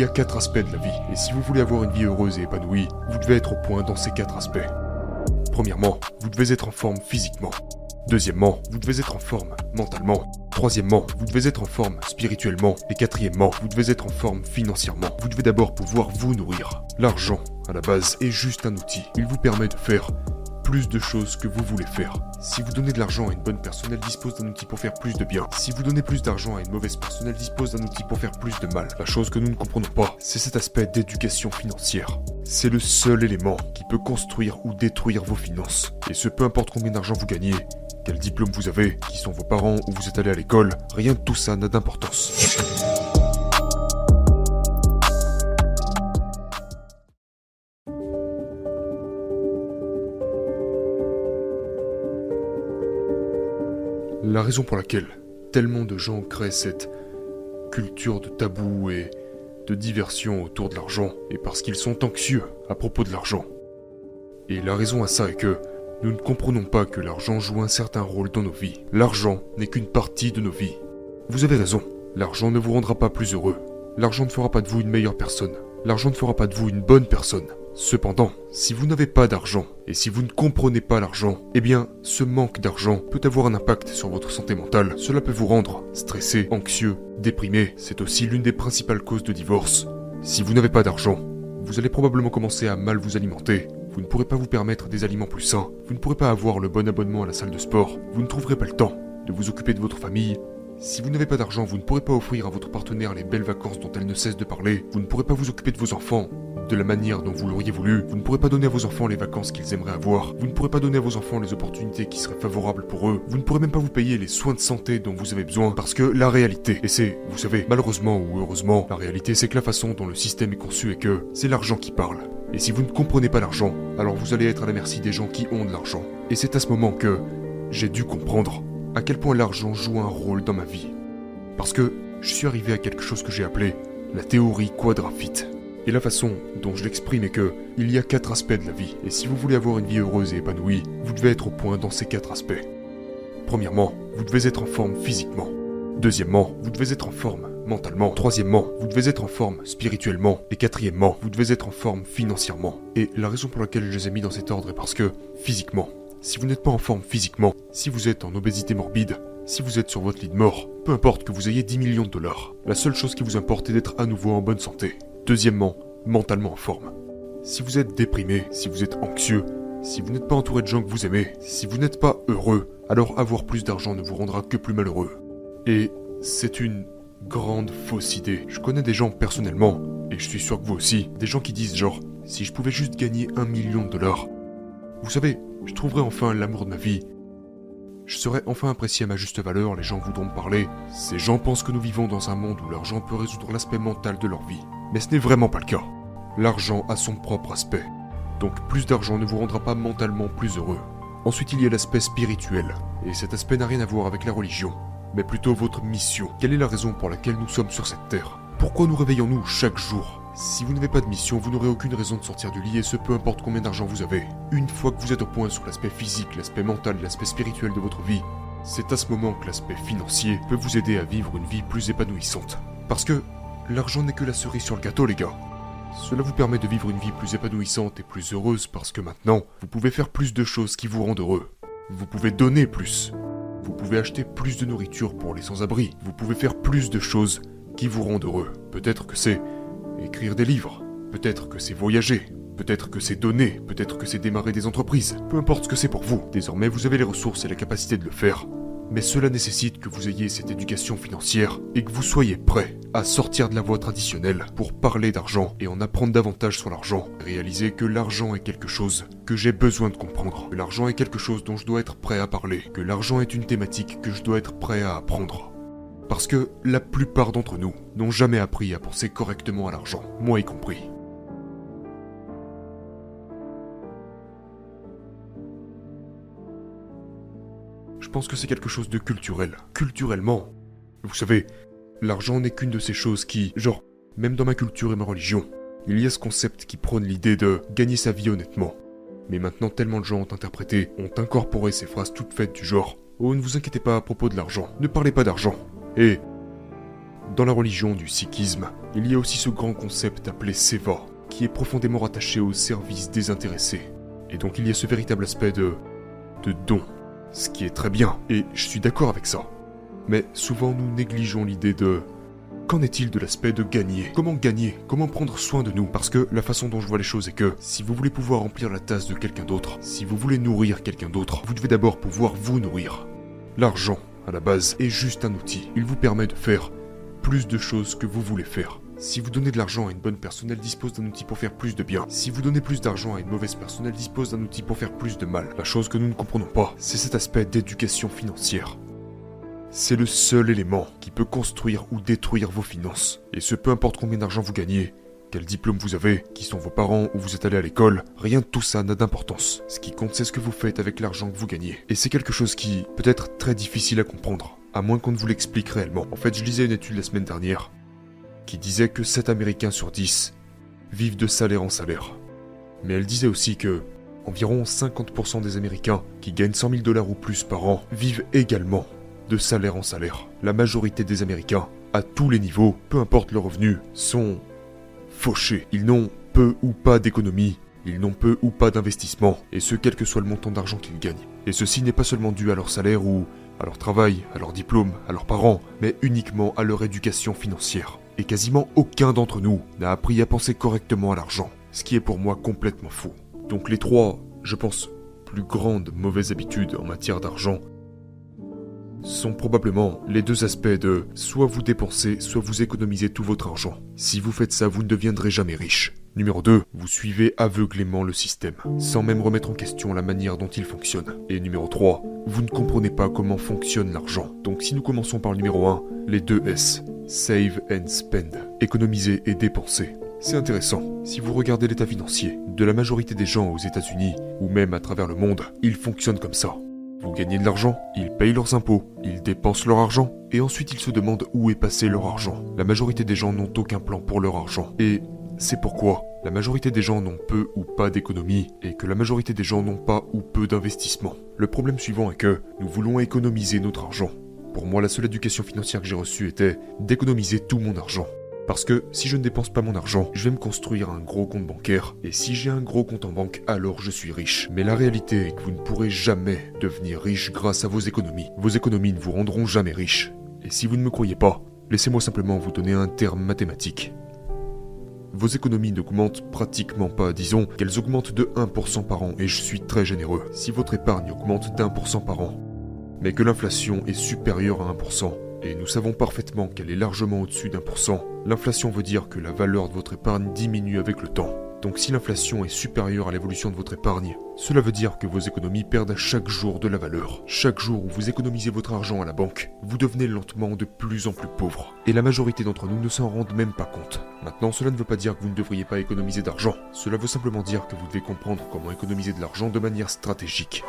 y a quatre aspects de la vie, et si vous voulez avoir une vie heureuse et épanouie, vous devez être au point dans ces quatre aspects. Premièrement, vous devez être en forme physiquement. Deuxièmement, vous devez être en forme mentalement. Troisièmement, vous devez être en forme spirituellement. Et quatrièmement, vous devez être en forme financièrement. Vous devez d'abord pouvoir vous nourrir. L'argent, à la base, est juste un outil. Il vous permet de faire plus de choses que vous voulez faire. Si vous donnez de l'argent à une bonne personne, elle dispose d'un outil pour faire plus de bien. Si vous donnez plus d'argent à une mauvaise personne, elle dispose d'un outil pour faire plus de mal. La chose que nous ne comprenons pas, c'est cet aspect d'éducation financière. C'est le seul élément qui peut construire ou détruire vos finances. Et ce peu importe combien d'argent vous gagnez, quel diplôme vous avez, qui sont vos parents, où vous êtes allé à l'école, rien de tout ça n'a d'importance. La raison pour laquelle tellement de gens créent cette culture de tabou et de diversion autour de l'argent est parce qu'ils sont anxieux à propos de l'argent. Et la raison à ça est que nous ne comprenons pas que l'argent joue un certain rôle dans nos vies. L'argent n'est qu'une partie de nos vies. Vous avez raison, l'argent ne vous rendra pas plus heureux. L'argent ne fera pas de vous une meilleure personne. L'argent ne fera pas de vous une bonne personne. Cependant, si vous n'avez pas d'argent et si vous ne comprenez pas l'argent, eh bien, ce manque d'argent peut avoir un impact sur votre santé mentale. Cela peut vous rendre stressé, anxieux, déprimé. C'est aussi l'une des principales causes de divorce. Si vous n'avez pas d'argent, vous allez probablement commencer à mal vous alimenter. Vous ne pourrez pas vous permettre des aliments plus sains. Vous ne pourrez pas avoir le bon abonnement à la salle de sport. Vous ne trouverez pas le temps de vous occuper de votre famille. Si vous n'avez pas d'argent, vous ne pourrez pas offrir à votre partenaire les belles vacances dont elle ne cesse de parler. Vous ne pourrez pas vous occuper de vos enfants de la manière dont vous l'auriez voulu. Vous ne pourrez pas donner à vos enfants les vacances qu'ils aimeraient avoir. Vous ne pourrez pas donner à vos enfants les opportunités qui seraient favorables pour eux. Vous ne pourrez même pas vous payer les soins de santé dont vous avez besoin parce que la réalité, et c'est, vous savez, malheureusement ou heureusement, la réalité c'est que la façon dont le système est conçu est que c'est l'argent qui parle. Et si vous ne comprenez pas l'argent, alors vous allez être à la merci des gens qui ont de l'argent. Et c'est à ce moment que j'ai dû comprendre à quel point l'argent joue un rôle dans ma vie. Parce que je suis arrivé à quelque chose que j'ai appelé la théorie quadrafite. Et la façon dont je l'exprime est que il y a quatre aspects de la vie, et si vous voulez avoir une vie heureuse et épanouie, vous devez être au point dans ces quatre aspects. Premièrement, vous devez être en forme physiquement. Deuxièmement, vous devez être en forme mentalement. Troisièmement, vous devez être en forme spirituellement. Et quatrièmement, vous devez être en forme financièrement. Et la raison pour laquelle je les ai mis dans cet ordre est parce que, physiquement, si vous n'êtes pas en forme physiquement, si vous êtes en obésité morbide, si vous êtes sur votre lit de mort, peu importe que vous ayez 10 millions de dollars, la seule chose qui vous importe est d'être à nouveau en bonne santé. Deuxièmement, mentalement en forme. Si vous êtes déprimé, si vous êtes anxieux, si vous n'êtes pas entouré de gens que vous aimez, si vous n'êtes pas heureux, alors avoir plus d'argent ne vous rendra que plus malheureux. Et c'est une grande fausse idée. Je connais des gens personnellement, et je suis sûr que vous aussi, des gens qui disent genre, si je pouvais juste gagner un million de dollars, vous savez, je trouverais enfin l'amour de ma vie. Je serais enfin apprécié à ma juste valeur, les gens voudront me parler. Ces gens pensent que nous vivons dans un monde où l'argent peut résoudre l'aspect mental de leur vie. Mais ce n'est vraiment pas le cas. L'argent a son propre aspect. Donc plus d'argent ne vous rendra pas mentalement plus heureux. Ensuite, il y a l'aspect spirituel. Et cet aspect n'a rien à voir avec la religion, mais plutôt votre mission. Quelle est la raison pour laquelle nous sommes sur cette terre? Pourquoi nous réveillons-nous chaque jour? Si vous n'avez pas de mission, vous n'aurez aucune raison de sortir du lit et ce peu importe combien d'argent vous avez. Une fois que vous êtes au point sur l'aspect physique, l'aspect mental, l'aspect spirituel de votre vie, c'est à ce moment que l'aspect financier peut vous aider à vivre une vie plus épanouissante. Parce que l'argent n'est que la cerise sur le gâteau, les gars. Cela vous permet de vivre une vie plus épanouissante et plus heureuse parce que maintenant, vous pouvez faire plus de choses qui vous rendent heureux. Vous pouvez donner plus. Vous pouvez acheter plus de nourriture pour les sans-abri. Vous pouvez faire plus de choses qui vous rendent heureux. Peut-être que c'est écrire des livres. Peut-être que c'est voyager. Peut-être que c'est donner. Peut-être que c'est démarrer des entreprises. Peu importe ce que c'est pour vous. Désormais, vous avez les ressources et la capacité de le faire. Mais cela nécessite que vous ayez cette éducation financière et que vous soyez prêt à sortir de la voie traditionnelle pour parler d'argent et en apprendre davantage sur l'argent. Réaliser que l'argent est quelque chose que j'ai besoin de comprendre. Que l'argent est quelque chose dont je dois être prêt à parler. Que l'argent est une thématique que je dois être prêt à apprendre. Parce que la plupart d'entre nous n'ont jamais appris à penser correctement à l'argent, moi y compris. Je pense que c'est quelque chose de culturel. Culturellement. Vous savez, l'argent n'est qu'une de ces choses qui, genre, même dans ma culture et ma religion, il y a ce concept qui prône l'idée de gagner sa vie honnêtement. Mais maintenant, tellement de gens ont interprété, ont incorporé ces phrases toutes faites du genre Oh, ne vous inquiétez pas à propos de l'argent, ne parlez pas d'argent. Et Dans la religion du sikhisme, il y a aussi ce grand concept appelé seva, qui est profondément rattaché au service désintéressé. Et donc il y a ce véritable aspect de... de don. Ce qui est très bien, et je suis d'accord avec ça. Mais souvent nous négligeons l'idée de... Qu'en est-il de l'aspect de gagner? Comment gagner? Comment prendre soin de nous? Parce que la façon dont je vois les choses est que si vous voulez pouvoir remplir la tasse de quelqu'un d'autre, si vous voulez nourrir quelqu'un d'autre, vous devez d'abord pouvoir vous nourrir. L'argent, à la base, est juste un outil. Il vous permet de faire plus de choses que vous voulez faire. Si vous donnez de l'argent à une bonne personne, elle dispose d'un outil pour faire plus de bien. Si vous donnez plus d'argent à une mauvaise personne, elle dispose d'un outil pour faire plus de mal. La chose que nous ne comprenons pas, c'est cet aspect d'éducation financière. C'est le seul élément qui peut construire ou détruire vos finances. Et ce peu importe combien d'argent vous gagnez, quel diplôme vous avez, qui sont vos parents, où vous êtes allé à l'école, rien de tout ça n'a d'importance. Ce qui compte, c'est ce que vous faites avec l'argent que vous gagnez. Et c'est quelque chose qui peut être très difficile à comprendre, à moins qu'on ne vous l'explique réellement. En fait, je lisais une étude la semaine dernière qui disait que 7 Américains sur 10 vivent de salaire en salaire. Mais elle disait aussi que environ 50% des Américains qui gagnent 100 000 dollars ou plus par an vivent également de salaire en salaire. La majorité des Américains, à tous les niveaux, peu importe leurs revenus, sont fauchés. Ils n'ont peu ou pas d'économie, ils n'ont peu ou pas d'investissement, et ce quel que soit le montant d'argent qu'ils gagnent. Et ceci n'est pas seulement dû à leur salaire ou à leur travail, à leur diplôme, à leurs parents, mais uniquement à leur éducation financière. Et quasiment aucun d'entre nous n'a appris à penser correctement à l'argent, ce qui est pour moi complètement faux. Donc les trois, je pense, plus grandes mauvaises habitudes en matière d'argent sont probablement les deux aspects de soit vous dépensez, soit vous économisez tout votre argent. Si vous faites ça, vous ne deviendrez jamais riche. Numéro 2, vous suivez aveuglément le système, sans même remettre en question la manière dont il fonctionne. Et numéro 3, vous ne comprenez pas comment fonctionne l'argent. Donc si nous commençons par le numéro 1, les deux S, Save and Spend, économiser et dépenser. C'est intéressant. Si vous regardez l'état financier de la majorité des gens aux États-Unis, ou même à travers le monde, il fonctionne comme ça. Vous gagnez de l'argent, ils payent leurs impôts, ils dépensent leur argent, et ensuite ils se demandent où est passé leur argent. La majorité des gens n'ont aucun plan pour leur argent. Et c'est pourquoi la majorité des gens n'ont peu ou pas d'économie, et que la majorité des gens n'ont pas ou peu d'investissement. Le problème suivant est que nous voulons économiser notre argent. Pour moi, la seule éducation financière que j'ai reçue était d'économiser tout mon argent. Parce que si je ne dépense pas mon argent, je vais me construire un gros compte bancaire. Et si j'ai un gros compte en banque, alors je suis riche. Mais la réalité est que vous ne pourrez jamais devenir riche grâce à vos économies. Vos économies ne vous rendront jamais riche. Et si vous ne me croyez pas, laissez-moi simplement vous donner un terme mathématique. Vos économies n'augmentent pratiquement pas, disons qu'elles augmentent de 1% par an, et je suis très généreux. Si votre épargne augmente d'un pour cent par an, mais que l'inflation est supérieure à 1%, et nous savons parfaitement qu'elle est largement au-dessus d'un pour cent, l'inflation veut dire que la valeur de votre épargne diminue avec le temps. Donc si l'inflation est supérieure à l'évolution de votre épargne, cela veut dire que vos économies perdent à chaque jour de la valeur. Chaque jour où vous économisez votre argent à la banque, vous devenez lentement de plus en plus pauvre. Et la majorité d'entre nous ne s'en rendent même pas compte. Maintenant, cela ne veut pas dire que vous ne devriez pas économiser d'argent. Cela veut simplement dire que vous devez comprendre comment économiser de l'argent de manière stratégique.